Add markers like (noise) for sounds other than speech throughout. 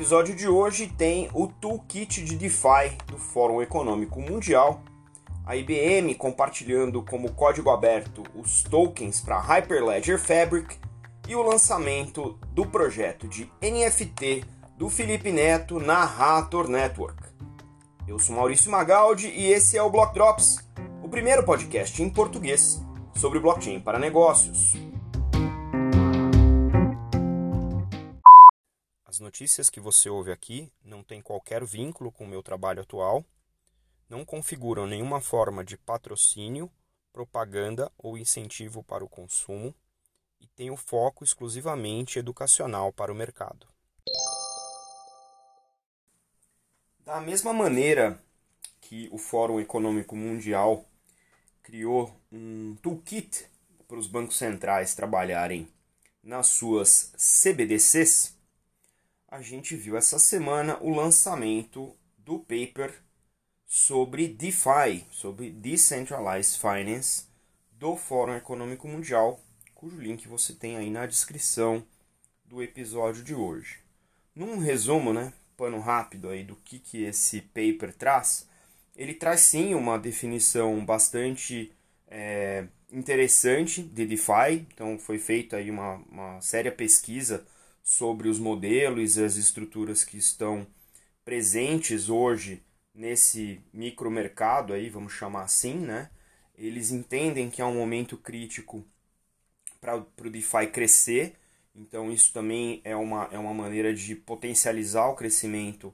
episódio de hoje tem o Toolkit de DeFi do Fórum Econômico Mundial, a IBM compartilhando como código aberto os tokens para Hyperledger Fabric e o lançamento do projeto de NFT do Felipe Neto na Rator Network. Eu sou Maurício Magaldi e esse é o Block Drops, o primeiro podcast em português sobre blockchain para negócios. As notícias que você ouve aqui não têm qualquer vínculo com o meu trabalho atual, não configuram nenhuma forma de patrocínio, propaganda ou incentivo para o consumo e têm o foco exclusivamente educacional para o mercado. Da mesma maneira que o Fórum Econômico Mundial criou um toolkit para os bancos centrais trabalharem nas suas CBDCs, a gente viu essa semana o lançamento do paper sobre DeFi, sobre Decentralized Finance, do Fórum Econômico Mundial, cujo link você tem aí na descrição do episódio de hoje. Num resumo, né, pano rápido aí do que, que esse paper traz, ele traz sim uma definição bastante é, interessante de DeFi, então foi feita aí uma, uma séria pesquisa sobre os modelos e as estruturas que estão presentes hoje nesse micromercado aí, vamos chamar assim, né? Eles entendem que é um momento crítico para o DeFi crescer, então isso também é uma, é uma maneira de potencializar o crescimento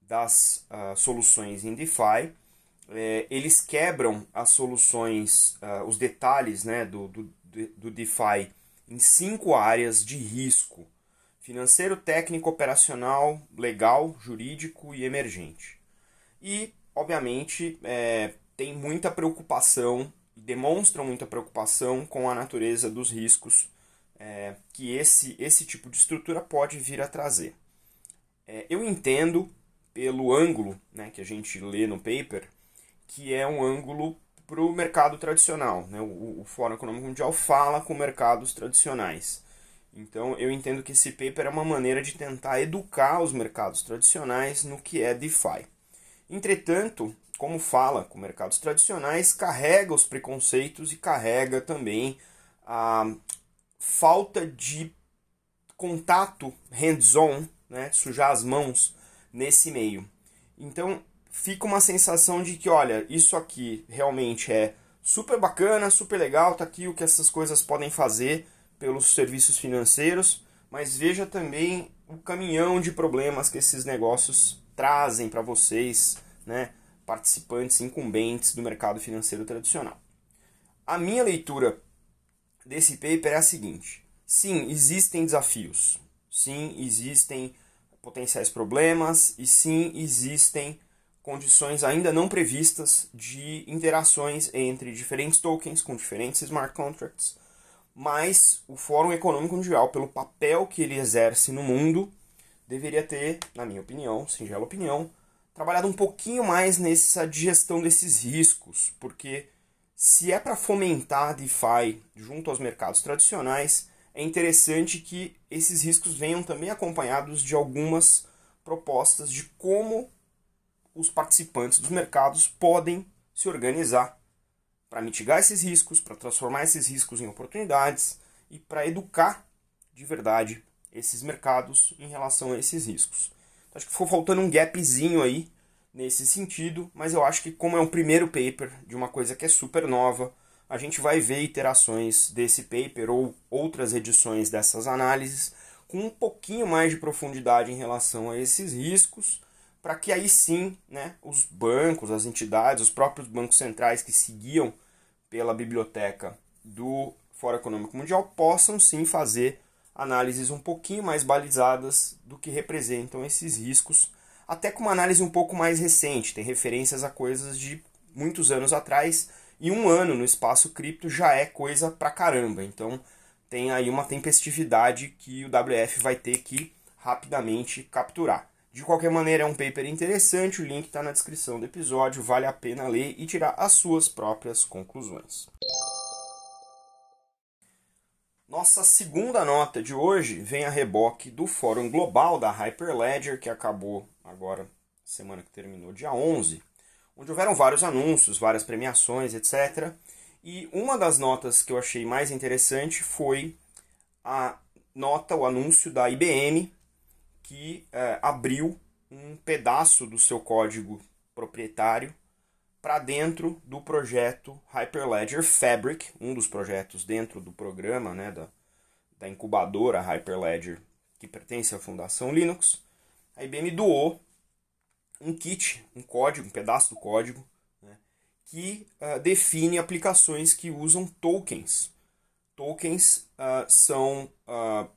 das uh, soluções em DeFi. É, eles quebram as soluções, uh, os detalhes né, do, do, do DeFi em cinco áreas de risco financeiro, técnico, operacional, legal, jurídico e emergente. E, obviamente, é, tem muita preocupação, demonstram muita preocupação com a natureza dos riscos é, que esse, esse tipo de estrutura pode vir a trazer. É, eu entendo, pelo ângulo né, que a gente lê no paper, que é um ângulo para o mercado tradicional. Né? O, o Fórum Econômico Mundial fala com mercados tradicionais. Então eu entendo que esse paper é uma maneira de tentar educar os mercados tradicionais no que é DeFi. Entretanto, como fala com mercados tradicionais, carrega os preconceitos e carrega também a falta de contato hands-on, né, sujar as mãos nesse meio. Então fica uma sensação de que, olha, isso aqui realmente é super bacana, super legal, tá aqui o que essas coisas podem fazer pelos serviços financeiros, mas veja também o caminhão de problemas que esses negócios trazem para vocês, né, participantes incumbentes do mercado financeiro tradicional. A minha leitura desse paper é a seguinte: sim, existem desafios, sim, existem potenciais problemas e sim, existem condições ainda não previstas de interações entre diferentes tokens com diferentes smart contracts mas o Fórum Econômico Mundial, pelo papel que ele exerce no mundo, deveria ter, na minha opinião, singela opinião, trabalhado um pouquinho mais nessa gestão desses riscos, porque se é para fomentar a DeFi junto aos mercados tradicionais, é interessante que esses riscos venham também acompanhados de algumas propostas de como os participantes dos mercados podem se organizar para mitigar esses riscos, para transformar esses riscos em oportunidades e para educar de verdade esses mercados em relação a esses riscos. Então, acho que ficou faltando um gapzinho aí nesse sentido, mas eu acho que como é um primeiro paper de uma coisa que é super nova, a gente vai ver iterações desse paper ou outras edições dessas análises com um pouquinho mais de profundidade em relação a esses riscos, para que aí sim né, os bancos, as entidades, os próprios bancos centrais que seguiam pela biblioteca do Fórum Econômico Mundial possam sim fazer análises um pouquinho mais balizadas do que representam esses riscos, até com uma análise um pouco mais recente, tem referências a coisas de muitos anos atrás, e um ano no espaço cripto já é coisa pra caramba, então tem aí uma tempestividade que o WF vai ter que rapidamente capturar. De qualquer maneira, é um paper interessante, o link está na descrição do episódio, vale a pena ler e tirar as suas próprias conclusões. Nossa segunda nota de hoje vem a reboque do Fórum Global da Hyperledger, que acabou agora, semana que terminou, dia 11, onde houveram vários anúncios, várias premiações, etc. E uma das notas que eu achei mais interessante foi a nota, o anúncio da IBM, que é, abriu um pedaço do seu código proprietário para dentro do projeto Hyperledger Fabric, um dos projetos dentro do programa né, da, da incubadora Hyperledger que pertence à Fundação Linux. A IBM doou um kit, um código, um pedaço do código, né, que uh, define aplicações que usam tokens. Tokens uh, são uh,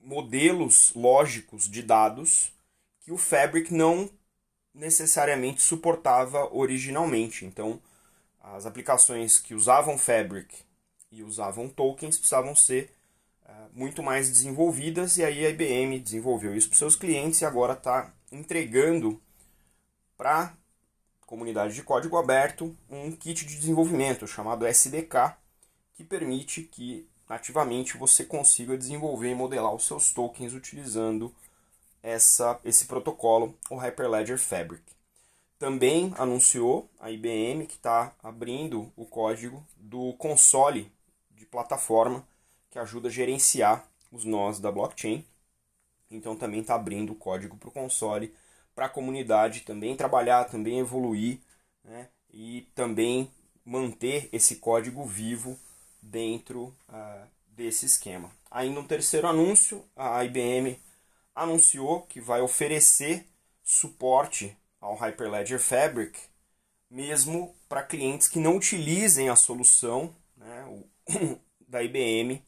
modelos lógicos de dados que o Fabric não necessariamente suportava originalmente. Então, as aplicações que usavam Fabric e usavam tokens precisavam ser uh, muito mais desenvolvidas, e aí a IBM desenvolveu isso para seus clientes e agora está entregando para a comunidade de código aberto um kit de desenvolvimento chamado SDK, que permite que nativamente você consiga desenvolver e modelar os seus tokens utilizando essa, esse protocolo, o Hyperledger Fabric. Também anunciou a IBM que está abrindo o código do console de plataforma que ajuda a gerenciar os nós da blockchain. Então também está abrindo o código para o console para a comunidade também trabalhar, também evoluir né? e também manter esse código vivo dentro uh, desse esquema. Ainda um terceiro anúncio, a IBM anunciou que vai oferecer suporte ao Hyperledger Fabric, mesmo para clientes que não utilizem a solução né, o, (coughs) da IBM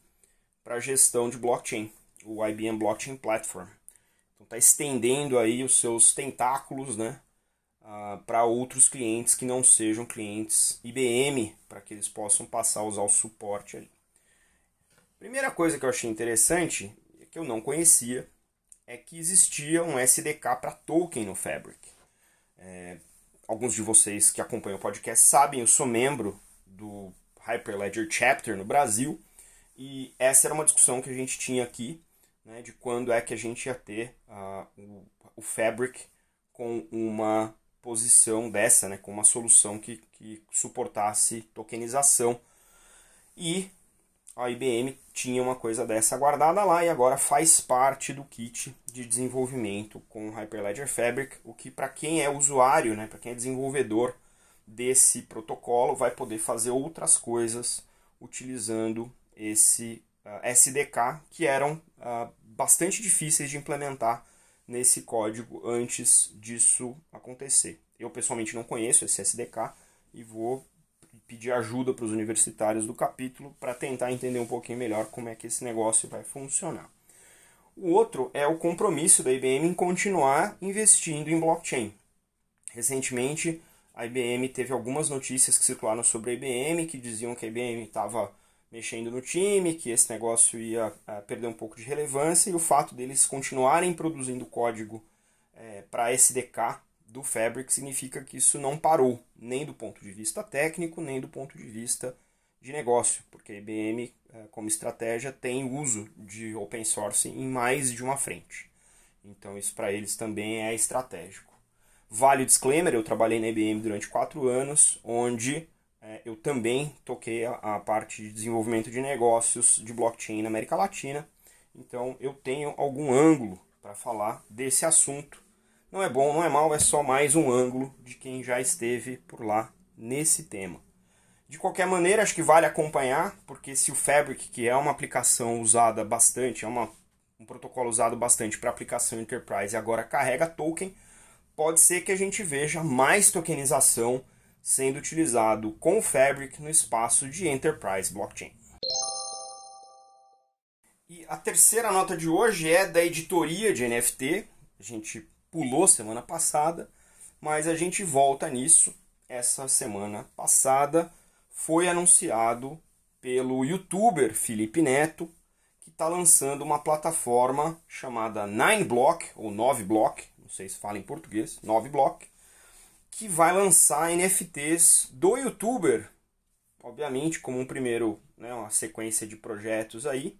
para gestão de blockchain, o IBM Blockchain Platform. Então está estendendo aí os seus tentáculos, né, uh, para outros clientes que não sejam clientes IBM, para que eles possam passar a usar o suporte ali. Primeira coisa que eu achei interessante, que eu não conhecia, é que existia um SDK para token no Fabric. É, alguns de vocês que acompanham o podcast sabem, eu sou membro do Hyperledger Chapter no Brasil, e essa era uma discussão que a gente tinha aqui, né, de quando é que a gente ia ter uh, o, o Fabric com uma posição dessa, né, com uma solução que, que suportasse tokenização. E a IBM tinha uma coisa dessa guardada lá e agora faz parte do kit de desenvolvimento com Hyperledger Fabric, o que para quem é usuário, né, para quem é desenvolvedor desse protocolo, vai poder fazer outras coisas utilizando esse uh, ah, SDK que eram uh, bastante difíceis de implementar nesse código antes disso acontecer. Eu pessoalmente não conheço esse SDK e vou pedir ajuda para os universitários do capítulo para tentar entender um pouquinho melhor como é que esse negócio vai funcionar. O outro é o compromisso da IBM em continuar investindo em blockchain. Recentemente, a IBM teve algumas notícias que circularam sobre a IBM que diziam que a IBM estava mexendo no time, que esse negócio ia uh, perder um pouco de relevância e o fato deles continuarem produzindo código é, para SDK do Fabric significa que isso não parou, nem do ponto de vista técnico, nem do ponto de vista de negócio, porque a IBM, é, como estratégia, tem uso de open source em mais de uma frente. Então, isso para eles também é estratégico. Vale o disclaimer: eu trabalhei na IBM durante quatro anos, onde é, eu também toquei a, a, parte de desenvolvimento de negócios de blockchain na América Latina. Então eu tenho algum ângulo para falar desse assunto. Não é bom, não é mal, é só mais um ângulo de quem já esteve por lá nesse tema. De qualquer maneira, acho que vale acompanhar, porque se o Fabric, que é uma aplicação usada bastante, é uma, um protocolo usado bastante para aplicação enterprise agora carrega token, pode ser que a gente veja mais tokenização sendo utilizado com o Fabric no espaço de Enterprise Blockchain. E a terceira nota de hoje é da editoria de NFT. A gente pulou semana passada, mas a gente volta nisso. Essa semana passada foi anunciado pelo youtuber Felipe Neto que está lançando uma plataforma chamada 9block ou 9block, não sei se fala em português, 9block, que vai lançar NFTs do youtuber obviamente, como um primeiro, né, uma sequência de projetos aí,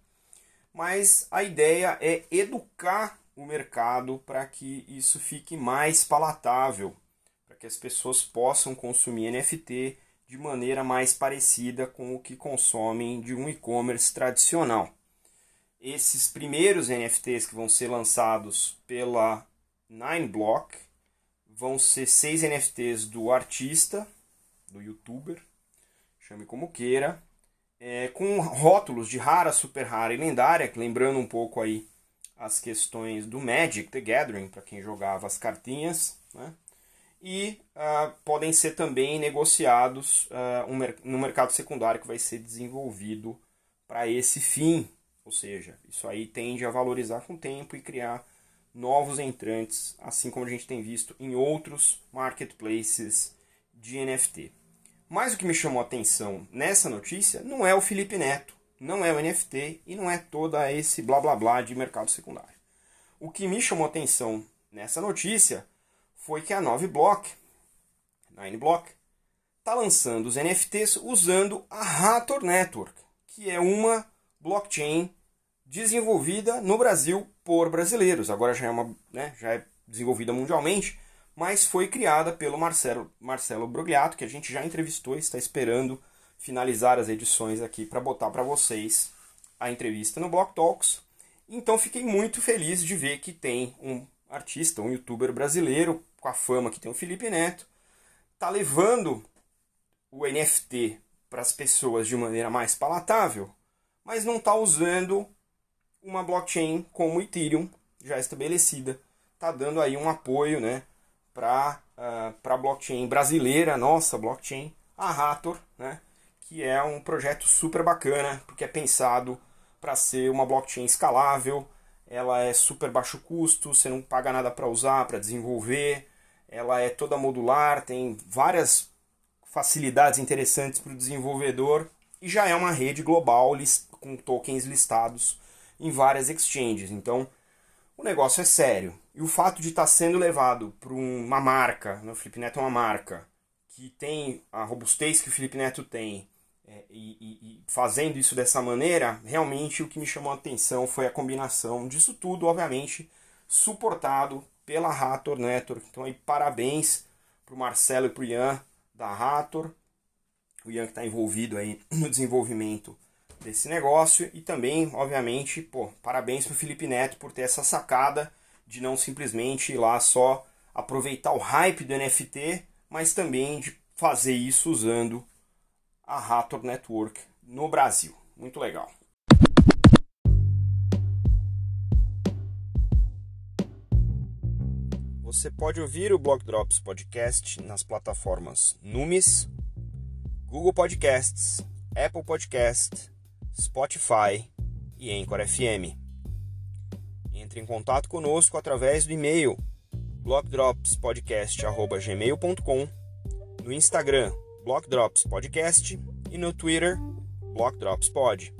mas a ideia é educar o mercado para que isso fique mais palatável, para que as pessoas possam consumir NFT de maneira mais parecida com o que consomem de um e-commerce tradicional. Esses primeiros NFTs que vão ser lançados pela Nineblock vão ser seis NFTs do artista, do youtuber, chame como queira, é, com rótulos de rara, super rara e lendária, lembrando um pouco aí as questões do Magic the Gathering, para quem jogava as cartinhas, né? e uh, podem ser também negociados uh, um, no mercado secundário que vai ser desenvolvido para esse fim. Ou seja, isso aí tende a valorizar com o tempo e criar novos entrantes, assim como a gente tem visto em outros marketplaces de NFT. Mas o que me chamou a atenção nessa notícia não é o Felipe Neto, não é o NFT e não é toda esse blá blá blá de mercado secundário. O que me chamou a atenção nessa notícia foi que a 9block, 9block, está lançando os NFTs usando a Hathor Network, que é uma blockchain desenvolvida no Brasil por brasileiros. Agora já é, uma, né, já é desenvolvida mundialmente, mas foi criada pelo Marcelo, Marcelo Brogliato, que a gente já entrevistou e está esperando finalizar as edições aqui para botar para vocês a entrevista no Block Talks. Então fiquei muito feliz de ver que tem um artista, um youtuber brasileiro com a fama que tem o Felipe Neto, tá levando o NFT para as pessoas de maneira mais palatável, mas não está usando uma blockchain como Ethereum já estabelecida. Está dando aí um apoio né, para uh, a blockchain brasileira, nossa blockchain, a Hathor, né, que é um projeto super bacana, porque é pensado para ser uma blockchain escalável, ela é super baixo custo, você não paga nada para usar, para desenvolver, ela é toda modular, tem várias facilidades interessantes para o desenvolvedor e já é uma rede global com tokens listados em várias exchanges. Então, o negócio é sério. E o fato de estar tá sendo levado para uma marca, né? o Felipe Neto é uma marca, que tem a robustez que o Felipe Neto tem, é, e, e, fazendo isso dessa maneira, realmente o que me chamou a atenção foi a combinação disso tudo, obviamente, suportado pela Rator Network. Então, aí, parabéns para o Marcelo e para o Ian da Rator, o Ian que está envolvido aí no desenvolvimento desse negócio e também, obviamente, pô, parabéns para o Felipe Neto por ter essa sacada de não simplesmente ir lá só aproveitar o hype do NFT, mas também de fazer isso usando a Raptor Network no Brasil. Muito legal. Você pode ouvir o Block Drops Podcast nas plataformas Numis, Google Podcasts, Apple Podcasts Spotify e Anchor FM. Entre em contato conosco através do e-mail blockdropspodcast@gmail.com, no Instagram blockdropspodcast e no Twitter blockdropspod.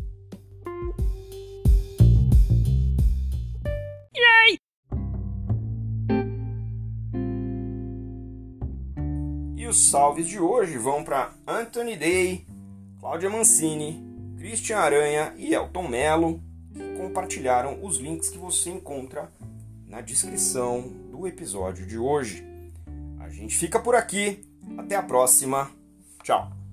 E os salves de hoje vão para Anthony Day, Cláudia Mancini, Christian Aranha e Elton Melo, compartilharam os links que você encontra na descrição do episódio de hoje. A gente fica por aqui. Até a próxima. Tchau.